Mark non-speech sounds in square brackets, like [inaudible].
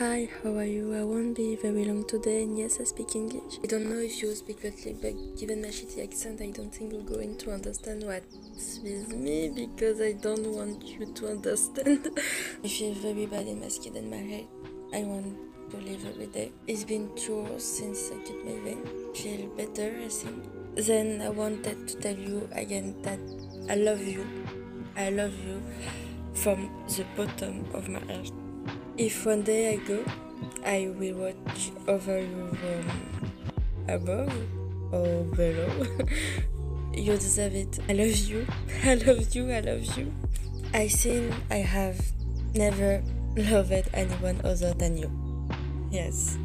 Hi, how are you? I won't be very long today, and yes, I speak English. I don't know if you speak Lately, but given my shitty accent, I don't think you're going to understand what's with me because I don't want you to understand. [laughs] I feel very bad in my skin and my head. I want to live every day. It's been two hours since I cut my vein. Feel better, I think. Then I wanted to tell you again that I love you. I love you from the bottom of my heart. If one day I go, I will watch over you above or below. [laughs] you deserve it. [laughs] I love you. I love you. I love you. I think I have never loved anyone other than you. Yes.